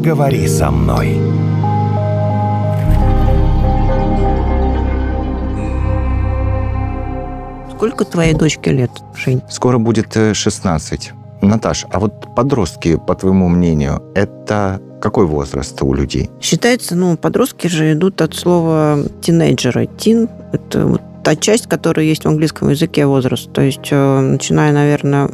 поговори со мной. Сколько твоей дочке лет, Жень? Скоро будет 16. Наташ, а вот подростки, по твоему мнению, это какой возраст у людей? Считается, ну, подростки же идут от слова тинейджера. Тин – это вот та часть, которая есть в английском языке возраст. То есть, э, начиная, наверное,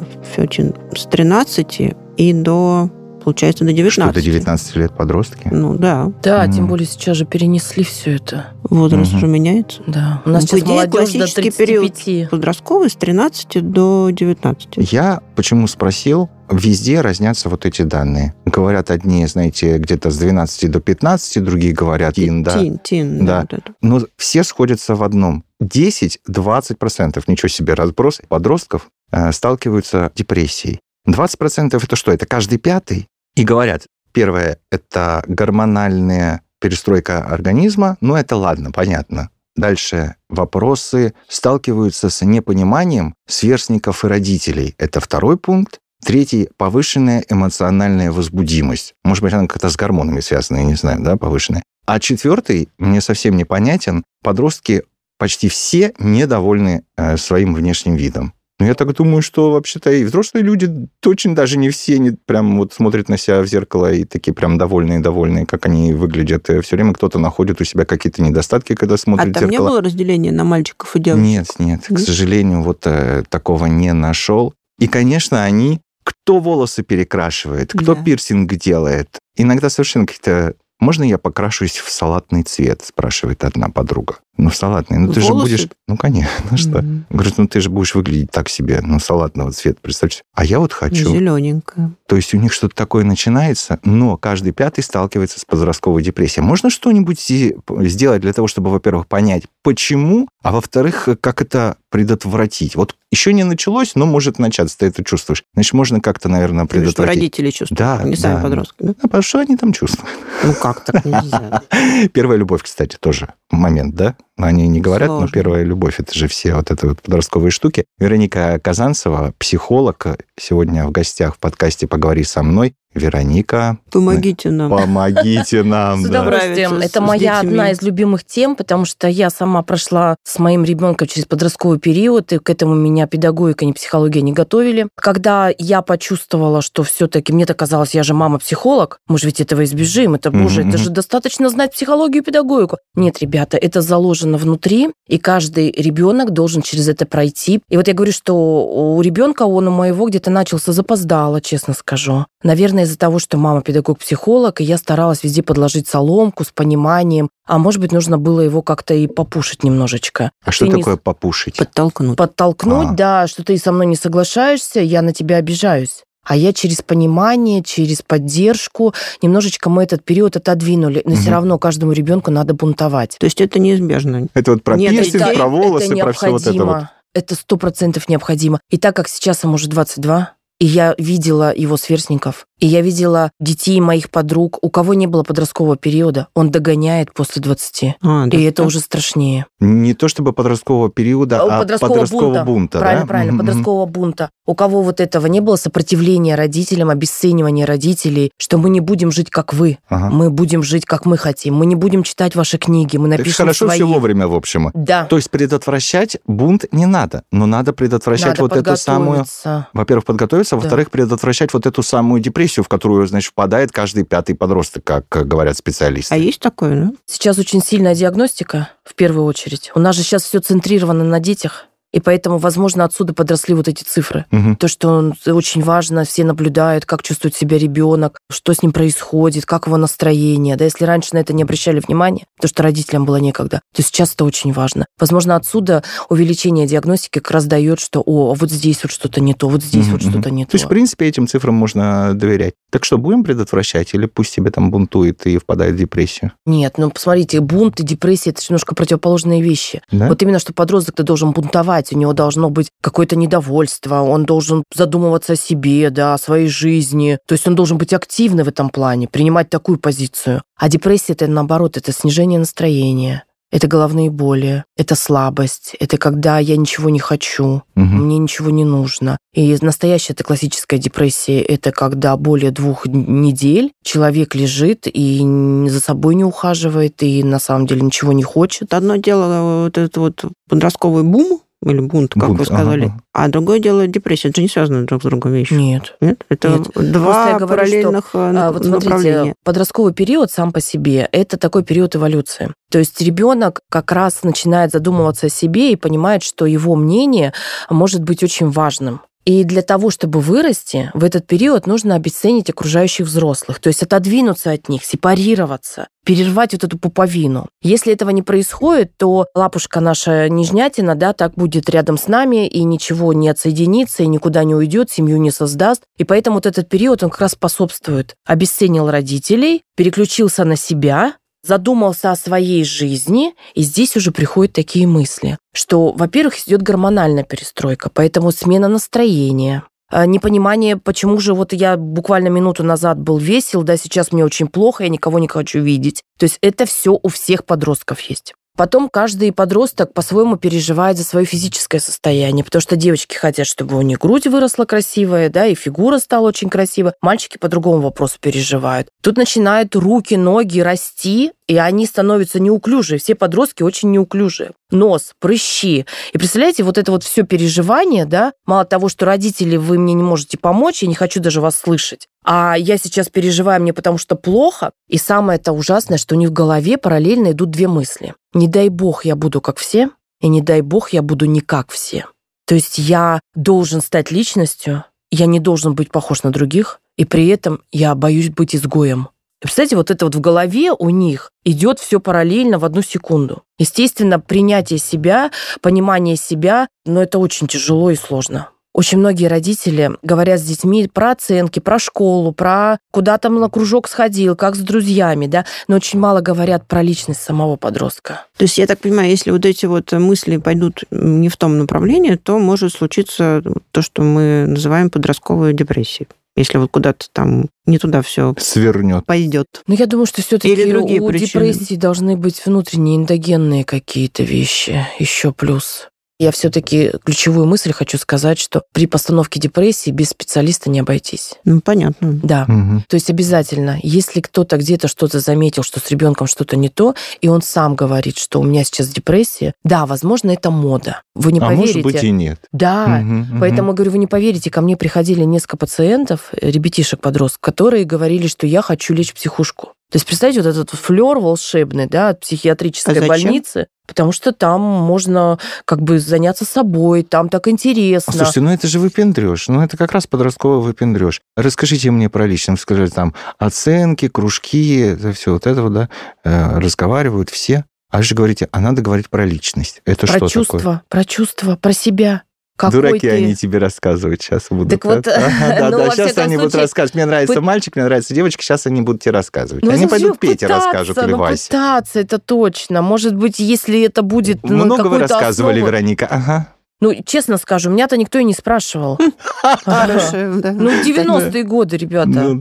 с 13 и до получается, до 19. Что, до 19 лет подростки? Ну, да. Да, mm. тем более сейчас же перенесли все это. Возраст mm-hmm. уже меняется. Да. У нас ну, сейчас идее, молодежь до 35. период подростковый с 13 до 19. Я почему спросил, везде разнятся вот эти данные. Говорят одни, знаете, где-то с 12 до 15, другие говорят тин, да. Тин, тин, да. да. Но все сходятся в одном. 10-20%, ничего себе разброс, подростков э, сталкиваются с депрессией. 20% это что? Это каждый пятый? И говорят, первое, это гормональная перестройка организма, ну это ладно, понятно. Дальше вопросы сталкиваются с непониманием сверстников и родителей. Это второй пункт. Третий – повышенная эмоциональная возбудимость. Может быть, она как-то с гормонами связана, я не знаю, да, повышенная. А четвертый, мне совсем непонятен, подростки почти все недовольны э, своим внешним видом. Но ну, я так думаю, что вообще-то и взрослые люди очень даже не все не прям вот смотрят на себя в зеркало и такие прям довольные-довольные, как они выглядят. И все время кто-то находит у себя какие-то недостатки, когда смотрит а в зеркало. А там не было разделения на мальчиков и девочек? Нет, нет, к сожалению, вот э, такого не нашел. И, конечно, они кто волосы перекрашивает, кто да. пирсинг делает. Иногда совершенно какие-то можно я покрашусь в салатный цвет, спрашивает одна подруга. Ну, салатный. Ну, ты Волосы? же будешь... Ну, конечно, ну что? Mm-hmm. Говорит, ну, ты же будешь выглядеть так себе, ну, салатного цвета, представьте. А я вот хочу... Зелененькая. То есть у них что-то такое начинается, но каждый пятый сталкивается с подростковой депрессией. Можно что-нибудь сделать для того, чтобы, во-первых, понять, почему, а во-вторых, как это предотвратить? Вот еще не началось, но может начаться, ты это чувствуешь. Значит, можно как-то, наверное, предотвратить. Что родители чувствуют, да, не сами подростки. Да? А что они там чувствуют? Ну, как так нельзя? Первая любовь, кстати, тоже момент, да? Они не говорят, Сложно. но первая любовь, это же все вот это вот подростковые штуки. Вероника Казанцева, психолог, сегодня в гостях в подкасте «Поговори со мной». Вероника. Помогите нам. Помогите нам. С удовольствием. Это моя одна из любимых тем, потому что я сама прошла с моим ребенком через подростковый период, и к этому меня педагогика, не психология не готовили. Когда я почувствовала, что все-таки мне-то казалось, я же мама-психолог, мы же ведь этого избежим, это, боже, это же достаточно знать психологию и педагогику. Нет, ребята, это заложено внутри, и каждый ребенок должен через это пройти. И вот я говорю, что у ребенка он у моего где-то начался запоздало, честно скажу. Наверное, из-за того, что мама педагог-психолог, и я старалась везде подложить соломку с пониманием, а может быть, нужно было его как-то и попушить немножечко. А что такое не... попушить? Подтолкнуть. Подтолкнуть, а. да, что ты со мной не соглашаешься, я на тебя обижаюсь. А я через понимание, через поддержку, немножечко мы этот период отодвинули. Но угу. все равно каждому ребенку надо бунтовать. То есть это неизбежно. Это вот про Нет, пирсинг, это, про волосы, это про все вот это вот. Это сто процентов необходимо. И так как сейчас ему уже 22, и я видела его сверстников, и я видела детей моих подруг, у кого не было подросткового периода, он догоняет после 20. А, да, и это уже страшнее. Не то чтобы подросткового периода, а, а подросткового, подросткового бунта. бунта правильно, да? правильно, mm-hmm. подросткового бунта. У кого вот этого не было сопротивления родителям, обесценивания родителей, что мы не будем жить как вы, ага. мы будем жить как мы хотим, мы не будем читать ваши книги, мы напишем Это хорошо свои. все вовремя, в общем. Да. То есть предотвращать бунт не надо, но надо предотвращать надо вот эту самую... Во-первых, подготовиться, во-вторых, да. предотвращать вот эту самую депрессию, в которую, значит, впадает каждый пятый подросток, как говорят специалисты. А есть такое, да? Сейчас очень сильная диагностика, в первую очередь. У нас же сейчас все центрировано на детях. И поэтому, возможно, отсюда подросли вот эти цифры. Угу. То, что очень важно, все наблюдают, как чувствует себя ребенок, что с ним происходит, как его настроение. Да, если раньше на это не обращали внимания, то что родителям было некогда, то сейчас это очень важно. Возможно, отсюда увеличение диагностики как раз дает, что, о, вот здесь вот что-то не то, вот здесь угу. вот что-то не то. То есть, в принципе, этим цифрам можно доверять. Так что, будем предотвращать или пусть себе там бунтует и впадает в депрессию? Нет, ну, посмотрите, бунт и депрессия – это немножко противоположные вещи. Да? Вот именно, что подросток-то должен бунтовать, у него должно быть какое-то недовольство, он должен задумываться о себе, да, о своей жизни. То есть он должен быть активный в этом плане, принимать такую позицию. А депрессия это наоборот, это снижение настроения, это головные боли, это слабость, это когда я ничего не хочу, угу. мне ничего не нужно. И настоящая это классическая депрессия, это когда более двух недель человек лежит и за собой не ухаживает, и на самом деле ничего не хочет. Одно дело вот этот вот подростковый бум, или бунт, как бунт, вы сказали. Ага. А другое дело депрессия. Это же не связаны друг с другом вещи. Нет. Нет? Это Нет. два говорю, параллельных что, а, вот смотрите, подростковый период сам по себе – это такой период эволюции. То есть ребенок как раз начинает задумываться о себе и понимает, что его мнение может быть очень важным. И для того, чтобы вырасти, в этот период нужно обесценить окружающих взрослых, то есть отодвинуться от них, сепарироваться, перервать вот эту пуповину. Если этого не происходит, то лапушка наша нежнятина, да, так будет рядом с нами и ничего не отсоединится, и никуда не уйдет, семью не создаст. И поэтому вот этот период, он как раз способствует. Обесценил родителей, переключился на себя, задумался о своей жизни, и здесь уже приходят такие мысли, что, во-первых, идет гормональная перестройка, поэтому смена настроения, а, непонимание, почему же вот я буквально минуту назад был весел, да, сейчас мне очень плохо, я никого не хочу видеть. То есть это все у всех подростков есть. Потом каждый подросток по-своему переживает за свое физическое состояние, потому что девочки хотят, чтобы у них грудь выросла красивая, да, и фигура стала очень красивая. Мальчики по другому вопросу переживают. Тут начинают руки, ноги расти, и они становятся неуклюжие. Все подростки очень неуклюжие. Нос, прыщи. И представляете, вот это вот все переживание, да, мало того, что родители, вы мне не можете помочь, я не хочу даже вас слышать, а я сейчас переживаю мне потому что плохо, и самое это ужасное, что у них в голове параллельно идут две мысли. Не дай бог я буду как все, и не дай бог я буду не как все. То есть я должен стать личностью, я не должен быть похож на других, и при этом я боюсь быть изгоем. Представляете, вот это вот в голове у них идет все параллельно в одну секунду. Естественно, принятие себя, понимание себя, но это очень тяжело и сложно. Очень многие родители говорят с детьми про оценки, про школу, про куда там на кружок сходил, как с друзьями, да, но очень мало говорят про личность самого подростка. То есть, я так понимаю, если вот эти вот мысли пойдут не в том направлении, то может случиться то, что мы называем подростковой депрессией если вот куда-то там не туда все свернет, пойдет. Но ну, я думаю, что все-таки у причины. депрессии должны быть внутренние эндогенные какие-то вещи еще плюс. Я все-таки ключевую мысль хочу сказать, что при постановке депрессии без специалиста не обойтись. Ну, понятно. Да. Угу. То есть обязательно, если кто-то где-то что-то заметил, что с ребенком что-то не то, и он сам говорит, что у меня сейчас депрессия, да, возможно, это мода. Вы не а поверите. может быть и нет. Да. Угу, Поэтому, говорю, вы не поверите, ко мне приходили несколько пациентов, ребятишек-подростков, которые говорили, что я хочу лечь в психушку. То есть, представьте, вот этот флер волшебный, да, от психиатрической а больницы, потому что там можно как бы заняться собой, там так интересно. А, слушайте, ну это же выпендрешь, ну это как раз подростковый выпендрешь. Расскажите мне про личность, скажите, там оценки, кружки, это все вот это вот, да, э, разговаривают все. А вы же говорите, а надо говорить про личность. Это про что чувства, такое? Про чувства, про себя. Какой Дураки ты... они тебе рассказывать сейчас будут. Так вот, да, ну, да, сейчас они будут рассказывать. Мне нравится мальчик, мне нравится девочка, сейчас они будут тебе рассказывать. Ну, они пойдут Пете расскажут или ну, Васе. пытаться, это точно. Может быть, если это будет ну, Много вы рассказывали, Вероника. Ага. Ну, честно скажу, меня-то никто и не спрашивал. Ну, 90-е годы, ребята. Ну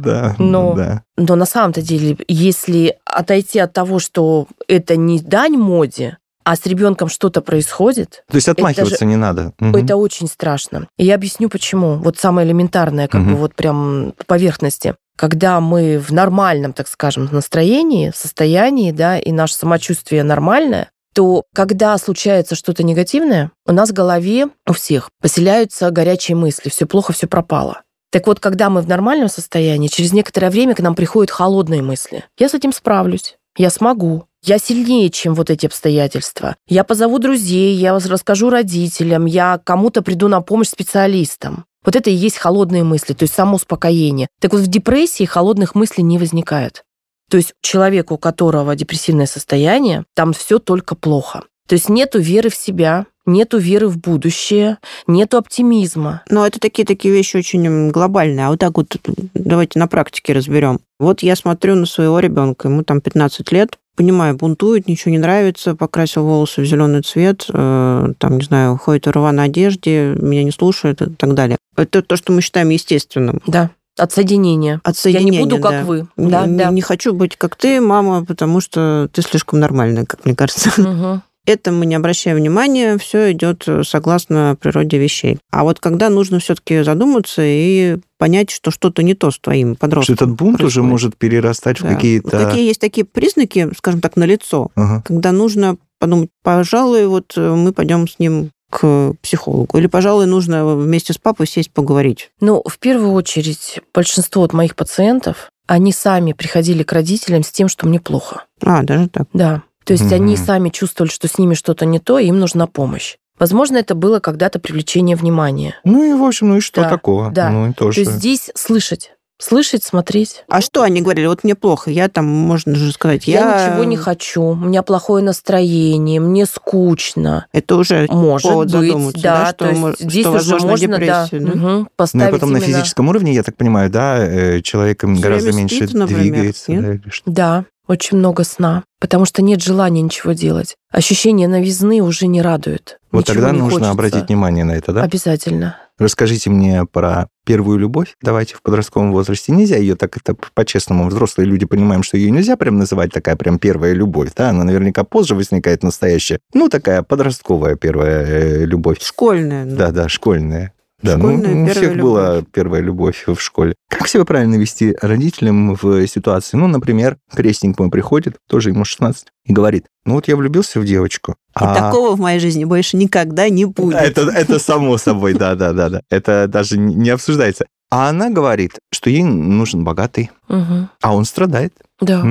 да. Но на самом-то деле, если отойти от того, что это не дань моде, а с ребенком что-то происходит. То есть отмахиваться же, не надо. Угу. Это очень страшно. И я объясню почему. Вот самое элементарное, как угу. бы вот прям по поверхности. Когда мы в нормальном, так скажем, настроении, состоянии, да, и наше самочувствие нормальное, то когда случается что-то негативное, у нас в голове у всех поселяются горячие мысли, все плохо, все пропало. Так вот, когда мы в нормальном состоянии, через некоторое время к нам приходят холодные мысли. Я с этим справлюсь, я смогу, я сильнее, чем вот эти обстоятельства. Я позову друзей, я расскажу родителям, я кому-то приду на помощь специалистам. Вот это и есть холодные мысли, то есть само успокоение. Так вот в депрессии холодных мыслей не возникает. То есть человеку, у которого депрессивное состояние, там все только плохо. То есть нету веры в себя, нету веры в будущее, нету оптимизма. Но это такие такие вещи очень глобальные. А вот так вот давайте на практике разберем. Вот я смотрю на своего ребенка, ему там 15 лет, понимаю, бунтует, ничего не нравится, покрасил волосы в зеленый цвет, э, там, не знаю, ходит в рваной одежде, меня не слушает и так далее. Это то, что мы считаем естественным. Да. От соединения. От соединения, Я не буду, да. как вы. Да, не- да. не хочу быть как ты, мама, потому что ты слишком нормальная, как мне кажется. Мгм. Это мы не обращаем внимания, все идет согласно природе вещей. А вот когда нужно все-таки задуматься и понять, что что-то не то с твоим Что подростком. этот бунт уже происходит. может перерастать в Да. какие-то... Какие есть такие признаки, скажем так, на лицо, Ага. когда нужно подумать, пожалуй, вот э, мы пойдем с ним к психологу. Или, пожалуй, нужно вместе с папой сесть поговорить. Ну, в первую очередь, большинство от моих пациентов, они сами приходили к родителям с тем, что мне плохо. А, даже так. Да. То есть они Мгм. сами чувствовали, что с ними что-то не то, и им нужна помощь. Возможно, это было когда-то привлечение внимания. Ну и, в общем, ну и что Да, такого? да. Ну и То тоже. есть здесь слышать. Слышать, смотреть. А что они говорили? Вот мне плохо, я там, можно же сказать, Я, я... ничего не хочу, у меня плохое настроение, мне скучно. Это уже Может повод быть, задуматься, да. да, что то есть мож- здесь что, уже возможно, можно, да? да, мгм, Ну и поставить потом на именно- физическом уровне, я так понимаю, да, э, человек им Всё гораздо меньше спит, например, двигается. нет? да, что. Да, очень много сна, потому что нет желания ничего делать. Ощущение новизны уже не радует. Вот Ничего тогда не нужно хочется. обратить внимание на это, да? Обязательно. Расскажите мне про первую любовь. Давайте в подростковом возрасте. Нельзя ее так это по-честному. Взрослые люди понимаем, что ее нельзя прям называть такая прям первая любовь. Да? Она наверняка позже возникает настоящая. Ну, такая подростковая первая э, любовь. школьная. ну. Да-да, школьная. Да, ну, у всех была первая любовь в школе. Как себя правильно вести родителям в ситуации? Ну, например, крестник мой приходит, тоже ему 16, и говорит, ну вот я влюбился в девочку. И а- такого в моей жизни больше никогда не будет. это, это само собой, да, да, да, да. Это даже не обсуждается. А она говорит, что ей нужен богатый, а он страдает. Да,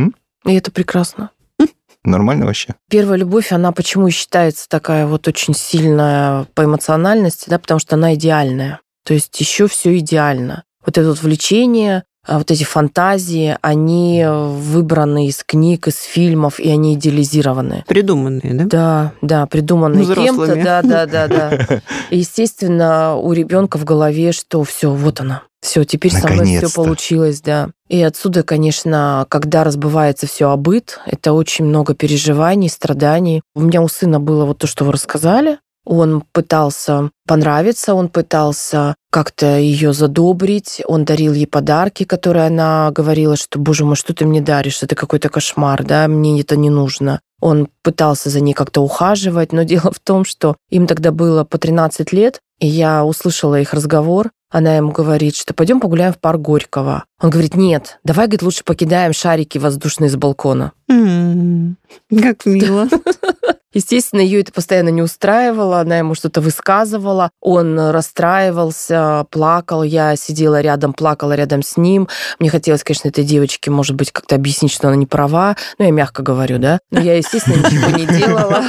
и это прекрасно. Нормально вообще. Первая любовь, она почему считается такая вот очень сильная по эмоциональности, да, потому что она идеальная. То есть еще все идеально. Вот это вот влечение, вот эти фантазии, они выбраны из книг, из фильмов, и они идеализированы. Придуманные, да? Да, да, придуманные кем-то, Взрослыми. да, да, да, да. И, естественно, у ребенка в голове, что все, вот она, все, теперь со мной все Наконец-то. получилось, да. И отсюда, конечно, когда разбывается все о быт, это очень много переживаний, страданий. У меня у сына было вот то, что вы рассказали. Он пытался понравиться, он пытался как-то ее задобрить, он дарил ей подарки, которые она говорила, что, боже мой, что ты мне даришь, это какой-то кошмар, да, мне это не нужно. Он пытался за ней как-то ухаживать, но дело в том, что им тогда было по 13 лет, и я услышала их разговор. Она ему говорит, что пойдем погуляем в парк Горького. Он говорит, нет, давай, говорит, лучше покидаем шарики воздушные с балкона. М, Как мило. Естественно, ее это постоянно не устраивало, она ему что-то высказывала, он расстраивался, плакал, я сидела рядом, плакала рядом с ним. Мне хотелось, конечно, этой девочке, может быть, как-то объяснить, что она не права, ну, я мягко говорю, да, но я, естественно, ничего не делала.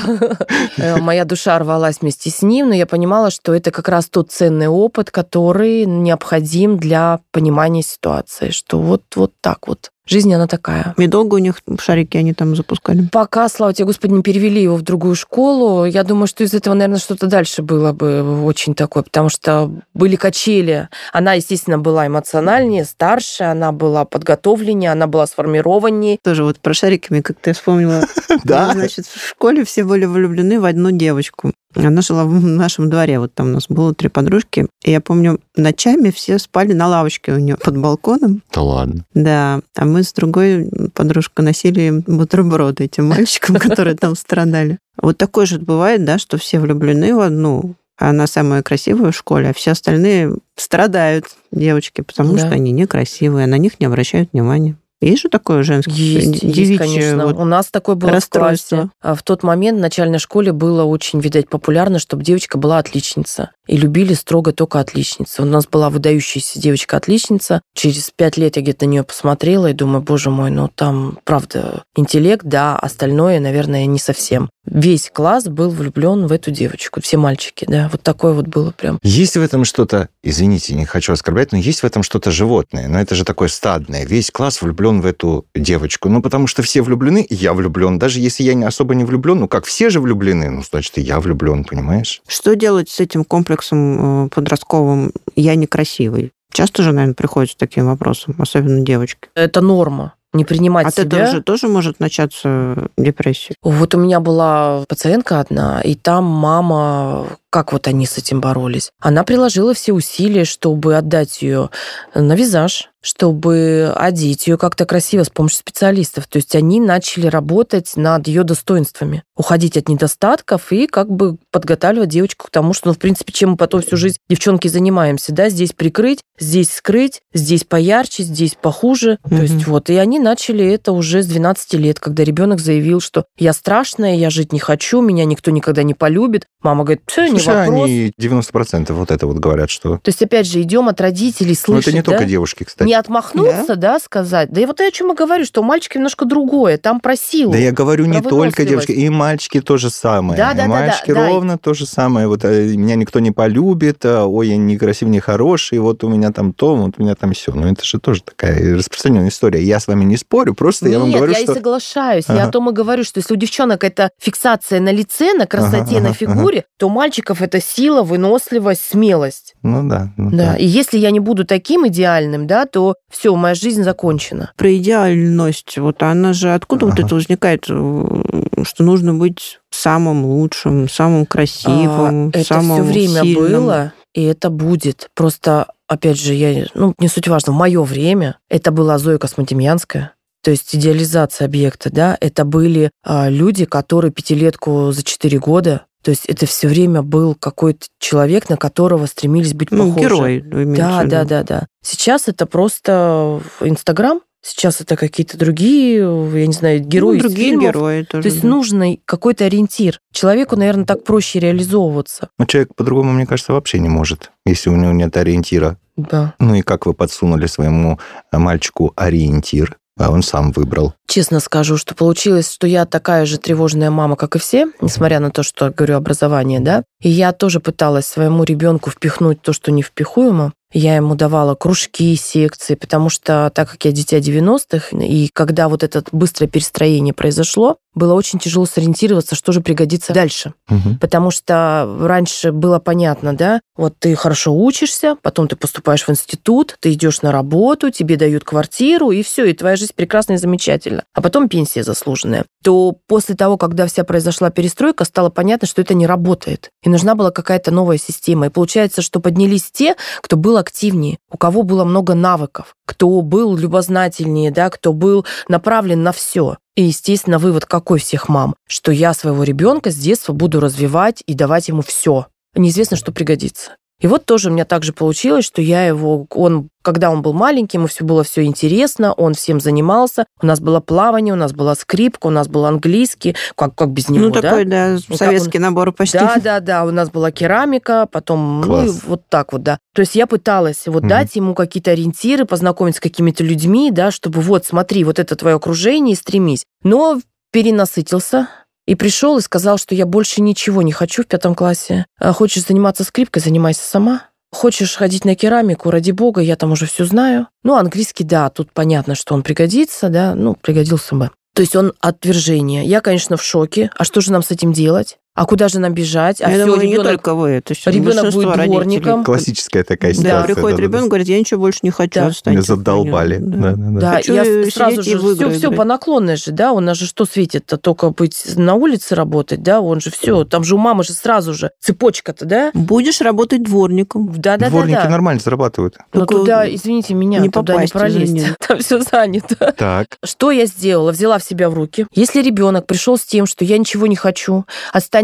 Э, Моя душа рвалась вместе с ним, но я понимала, что это как раз тот ценный опыт, который необходим для понимания ситуации, что вот, вот так вот. Жизнь, она такая. И долго у них шарики они там запускали? Пока, слава тебе, Господи, не перевели его в другую школу, я думаю, что из этого, наверное, что-то дальше было бы очень такое, потому что были качели. Она, естественно, была эмоциональнее, старше, она была подготовленнее, она была сформированнее. Тоже вот про шариками, как ты вспомнила. Да? Значит, в школе все были влюблены в одну девочку. Она жила в нашем дворе, вот там у нас было три подружки. И я помню, ночами все спали на лавочке у нее под балконом. Да ладно. Да, а мы с другой подружкой носили бутерброды этим мальчикам, которые там страдали. Вот такое же бывает, да, что все влюблены в одну, а она самая красивая в школе, а все остальные страдают, девочки, потому Да. что они некрасивые, на них не обращают внимания. Есть же такое женское, Есть, есть, девичье конечно. вот У нас такое было в расстройство. классе. А В тот момент в начальной школе было очень, видать, популярно, чтобы девочка была отличница. И любили строго только отличницу. У нас была выдающаяся девочка-отличница. Через пять лет я где-то на нее посмотрела и думаю, боже мой, ну там, правда, интеллект, да, остальное, наверное, не совсем. Весь класс был влюблен в эту девочку, все мальчики, да. Вот такое вот было прям. Есть в этом что-то, извините, не хочу оскорблять, но есть в этом что-то животное. Но это же такое стадное. Весь класс влюблен в эту девочку. Ну, потому что все влюблены, и я влюблен. Даже если я не особо не влюблен, ну как, все же влюблены, ну, значит, и я влюблен, понимаешь? Что делать с этим комплексом э, подростковым «я некрасивый»? часто же, наверное, приходят с таким вопросом, особенно девочки. Это норма не принимать От себя. От этого же тоже может начаться депрессия. Вот у меня была пациентка одна, и там мама как вот они с этим боролись. Она приложила все усилия, чтобы отдать ее на визаж, чтобы одеть ее как-то красиво с помощью специалистов. То есть они начали работать над ее достоинствами, уходить от недостатков и как бы подготавливать девочку к тому, что, ну, в принципе, чем мы потом всю жизнь, девчонки, занимаемся, да, здесь прикрыть, здесь скрыть, здесь поярче, здесь похуже. Mm-hmm. То есть вот, и они начали это уже с 12 лет, когда ребенок заявил, что я страшная, я жить не хочу, меня никто никогда не полюбит. Мама говорит, все, не Слушай, вопрос. они 90% вот это вот говорят, что... То есть, опять же, идем от родителей слышать, Но это не да? только девушки, кстати. Не отмахнуться, да? да, сказать. Да и вот я о чем и говорю, что у мальчика немножко другое, там про силу. Да я говорю не только девушки, и мальчики то же самое. Да, да, мальчики да, да, ровно да. то же самое. Вот э, меня никто не полюбит, а, ой, я не красивый, не хороший, вот у меня там то, вот у меня там все. Ну, это же тоже такая распространенная история. Я с вами не спорю, просто Нет, я вам говорю, я что... и соглашаюсь. Ага. Я о том и говорю, что если у девчонок это фиксация на лице, на красоте, ага, на фигуре, ага. то у мальчиков это сила, выносливость, смелость. Ну да. Ну, да. да. И если я не буду таким идеальным, да, то все, моя жизнь закончена. Про идеальность, вот она же откуда ага. вот это возникает, э, что нужно быть самым лучшим, самым красивым, а, самым Это все время сильным. было, и это будет. Просто, опять же, я, ну, не суть важно, в мое время это была Зоя Космотемьянская, то есть идеализация объекта, да, это были а, люди, которые пятилетку за четыре года то есть это все время был какой-то человек, на которого стремились быть ну, похожи. герой. Да, да, да, да. Сейчас это просто Инстаграм, сейчас это какие-то другие, я не знаю, герои ну, другие фильмов. герои тоже. То есть да. нужный какой-то ориентир. Человеку, наверное, так проще реализовываться. Но человек по-другому, мне кажется, вообще не может, если у него нет ориентира. Да. Ну и как вы подсунули своему мальчику ориентир? А он сам выбрал. Честно скажу, что получилось, что я такая же тревожная мама, как и все, несмотря на то, что, говорю, образование, да. И я тоже пыталась своему ребенку впихнуть то, что не впихуемо. Я ему давала кружки, секции, потому что, так как я дитя 90-х, и когда вот это быстрое перестроение произошло, было очень тяжело сориентироваться, что же пригодится дальше. Угу. Потому что раньше было понятно, да, вот ты хорошо учишься, потом ты поступаешь в институт, ты идешь на работу, тебе дают квартиру, и все, и твоя жизнь прекрасна и замечательна. А потом пенсия заслуженная. То после того, когда вся произошла перестройка, стало понятно, что это не работает. И нужна была какая-то новая система. И получается, что поднялись те, кто был активнее, у кого было много навыков, кто был любознательнее, да, кто был направлен на все. И, естественно, вывод какой всех мам? Что я своего ребенка с детства буду развивать и давать ему все. Неизвестно, что пригодится. И вот тоже у меня так же получилось, что я его, он, когда он был маленький, ему все было все интересно, он всем занимался. У нас было плавание, у нас была скрипка, у нас был английский, как, как без него, ну, да? такой, да, советский он... набор почти. Да, да, да, у нас была керамика, потом, Класс. ну, вот так вот, да. То есть я пыталась вот mm дать ему какие-то ориентиры, познакомить с какими-то людьми, да, чтобы вот, смотри, вот это твое окружение и стремись. Но перенасытился, и пришел и сказал, что я больше ничего не хочу в пятом классе. А хочешь заниматься скрипкой, занимайся сама. Хочешь ходить на керамику, ради бога, я там уже все знаю. Ну, английский, да, тут понятно, что он пригодится, да, ну, пригодился бы. То есть он отвержение. Я, конечно, в шоке. А что же нам с этим делать? А куда же нам бежать? А я все, думаю, ребенок, не только вы, это все ребенок будет дворником. Классическая такая Да, ситуация. приходит да, ребенок, да, говорит, я ничего больше не хочу, Да. Меня задолбали. Да. Да, да, да. Да, Хочу я сразу же все, все по наклонной же, да, у нас же что светит-то, только быть на улице работать, да, он же все, там же у мамы же сразу же цепочка-то, да? Будешь работать дворником. Да, да, Дворники да, да. нормально зарабатывают. Но Только туда, извините меня, не туда попасть, не пролезть. извини. Там все занято. Так. Что я сделала? Взяла в себя в руки. Если ребенок пришел с тем, что я ничего не хочу,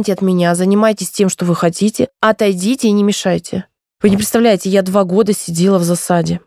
отстаньте от меня, занимайтесь тем, что вы хотите, отойдите и не мешайте. Вы не представляете, я два года сидела в засаде.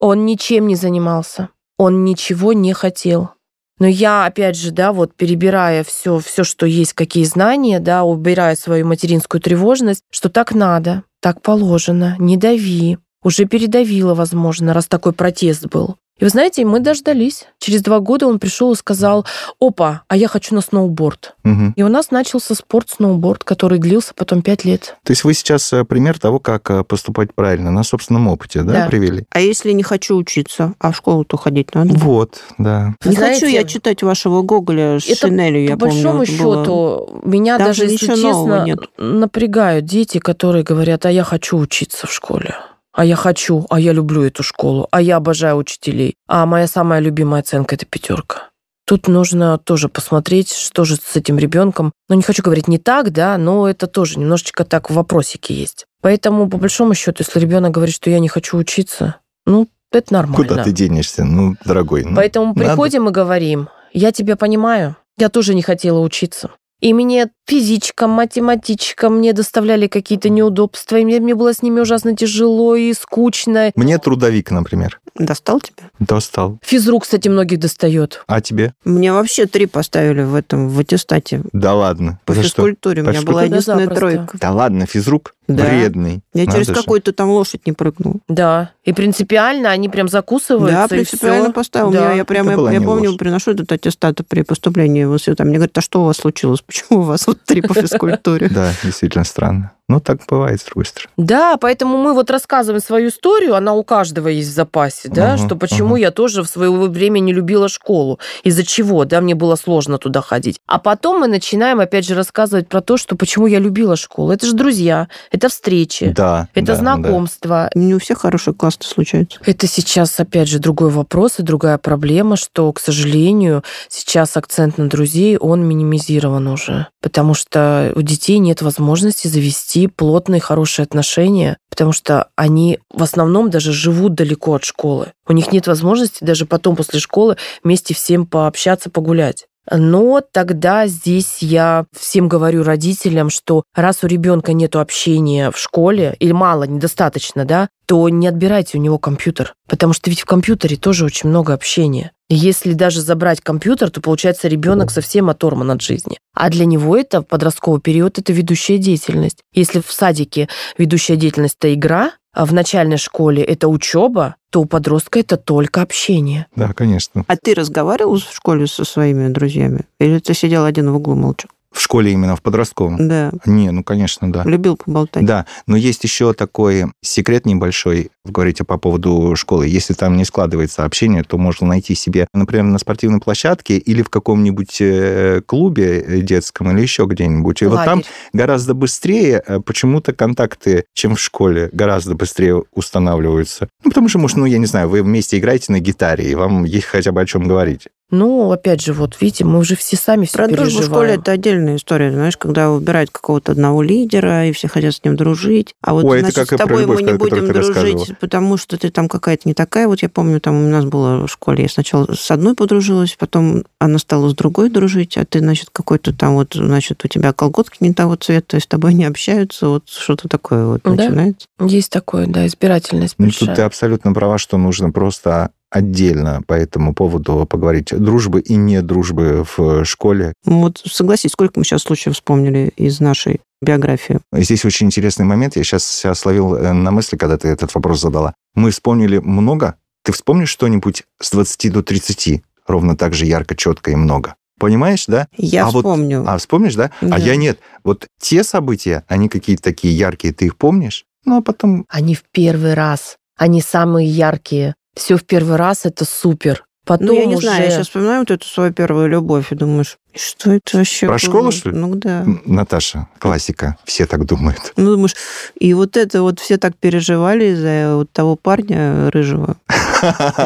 Он ничем не занимался. Он ничего не хотел. Но я, опять же, да, вот перебирая все, все, что есть, какие знания, да, убирая свою материнскую тревожность, что так надо, так положено, не дави. Уже передавила, возможно, раз такой протест был. И вы знаете, мы дождались. Через два года он пришел и сказал, опа, а я хочу на сноуборд. Мгм. И у нас начался спорт-сноуборд, который длился потом пять лет. То есть вы сейчас э, пример того, как э, поступать правильно на собственном опыте, да, Да. привели? А если не хочу учиться, а в школу-то ходить надо? Вот, да. Не Знаете, хочу я читать вашего Гоголя с это шинелью, я По большому помню. это было. счету, меня Там даже, же если честно, нет. напрягают дети, которые говорят, а я хочу учиться в школе. А я хочу, а я люблю эту школу, а я обожаю учителей, а моя самая любимая оценка – это пятерка. Тут нужно тоже посмотреть, что же с этим ребенком. Ну, не хочу говорить не так, да, но это тоже немножечко так в вопросике есть. Поэтому, по большому счету, если ребенок говорит, что я не хочу учиться, ну, это нормально. Куда ты денешься, ну, дорогой? Ну, Поэтому надо. приходим и говорим, я тебя понимаю, я тоже не хотела учиться. И мне физичка, математичка мне доставляли какие-то неудобства, и мне, мне было с ними ужасно тяжело и скучно. Мне трудовик, например. Достал тебя? Достал. Физрук, кстати, многих достает. А тебе? Мне вообще три поставили в этом, в аттестате. Да ладно. По За физкультуре. Что? У меня была единственная да, тройка. Да ладно, физрук? Да. Вредный. Я Надо через какую-то там лошадь не прыгнул. Да. И принципиально они прям закусываются. Да, принципиально все. поставил. Да. Я, я прямо, я, я помню, ложь. приношу этот аттестат при поступлении в институт. Мне говорят, а что у вас случилось? Почему у вас вот три по физкультуре? Да, действительно странно. Ну, так бывает, с другой стороны. Да, поэтому мы вот рассказываем свою историю, она у каждого есть в запасе, да, угу, что почему угу. я тоже в свое время не любила школу, из-за чего, да, мне было сложно туда ходить. А потом мы начинаем, опять же, рассказывать про то, что почему я любила школу. Это же друзья, это встречи, да, это да, знакомство. Да. Не у всех хорошие классы случаются. Это сейчас, опять же, другой вопрос и другая проблема, что, к сожалению, сейчас акцент на друзей, он минимизирован уже, потому что у детей нет возможности завести плотные, хорошие отношения, потому что они в основном даже живут далеко от школы. У них нет возможности даже потом после школы вместе всем пообщаться, погулять. Но тогда здесь я всем говорю родителям, что раз у ребенка нет общения в школе, или мало, недостаточно, да, то не отбирайте у него компьютер. Потому что ведь в компьютере тоже очень много общения. Если даже забрать компьютер, то получается ребенок совсем оторван от жизни. А для него это в подростковый период это ведущая деятельность. Если в садике ведущая деятельность это игра, а в начальной школе это учеба, то у подростка это только общение. Да, конечно. А ты разговаривал в школе со своими друзьями? Или ты сидел один в углу молча? В школе именно, в подростковом? Да. Не, ну, конечно, да. Любил поболтать? Да, но есть еще такой секрет небольшой, вы говорите по поводу школы. Если там не складывается общение, то можно найти себе, например, на спортивной площадке или в каком-нибудь э, клубе детском или еще где-нибудь. И Лагерь. вот там гораздо быстрее э, почему-то контакты, чем в школе, гораздо быстрее устанавливаются. Ну, потому что, может, ну, я не знаю, вы вместе играете на гитаре, и вам есть хотя бы о чем говорить. Ну, опять же, вот видите, мы уже все сами все Про переживаем. дружбу в школе это отдельная история, знаешь, когда выбирают какого-то одного лидера, и все хотят с ним дружить. А вот, Ой, значит, это как с тобой мы не будем дружить, потому что ты там какая-то не такая. Вот я помню, там у нас было в школе, я сначала с одной подружилась, потом она стала с другой дружить, а ты, значит, какой-то там вот, значит, у тебя колготки не того цвета, то есть с тобой не общаются, вот что-то такое вот да? начинается. Есть такое, да, избирательность большая. Ну, тут ты абсолютно права, что нужно просто отдельно по этому поводу поговорить. Дружбы и не дружбы в школе. Вот согласись, сколько мы сейчас случаев вспомнили из нашей биографии? Здесь очень интересный момент. Я сейчас себя словил э, на мысли, когда ты этот вопрос задала. Мы вспомнили много. Ты вспомнишь что-нибудь с 20 до 30? Ровно так же ярко, четко и много. Понимаешь, да? Я а вспомню. Вот, а вспомнишь, да? да? А я нет. Вот те события, они какие-то такие яркие, ты их помнишь? Ну, а потом... Они в первый раз. Они самые яркие все в первый раз, это супер. Потом ну, я не уже... знаю, я сейчас вспоминаю вот эту свою первую любовь и думаешь, что это вообще Про было? школу, что ли? Ну, да. Наташа, классика, все так думают. Ну, думаешь, и вот это вот все так переживали из-за вот того парня рыжего.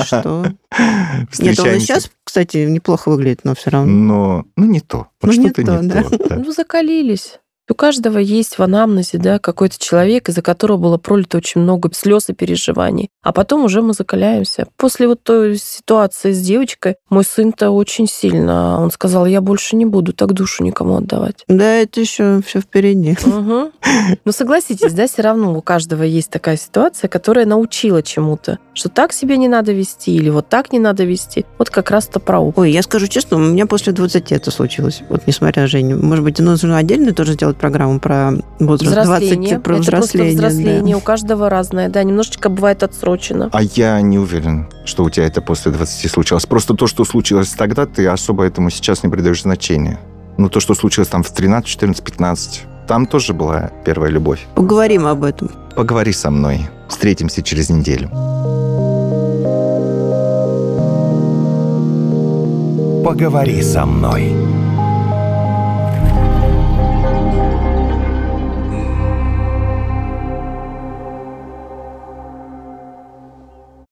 Что? Нет, он и сейчас, кстати, неплохо выглядит, но все равно. Но, ну, не то. Вот ну, что-то не, то. Ну, закалились. У каждого есть в анамнезе да, какой-то человек, из-за которого было пролито очень много слез и переживаний. А потом уже мы закаляемся. После вот той ситуации с девочкой, мой сын-то очень сильно, он сказал, я больше не буду так душу никому отдавать. Да, это еще все впереди. Угу. Ну, согласитесь, да, все равно у каждого есть такая ситуация, которая научила чему-то, что так себе не надо вести или вот так не надо вести. Вот как раз-то про опыт. Ой, я скажу честно, у меня после 20 это случилось. Вот несмотря на Женю. Может быть, нужно отдельно тоже сделать делать программу про возраст взросление. 20, про взросление. Это взросление. Да. У каждого разное, да, немножечко бывает отсрочено. А я не уверен, что у тебя это после 20 случилось. Просто то, что случилось тогда, ты особо этому сейчас не придаешь значения. Ну, то, что случилось там в 13, 14, 15, там тоже была первая любовь. Поговорим об этом. Поговори со мной. Встретимся через неделю. Поговори со мной.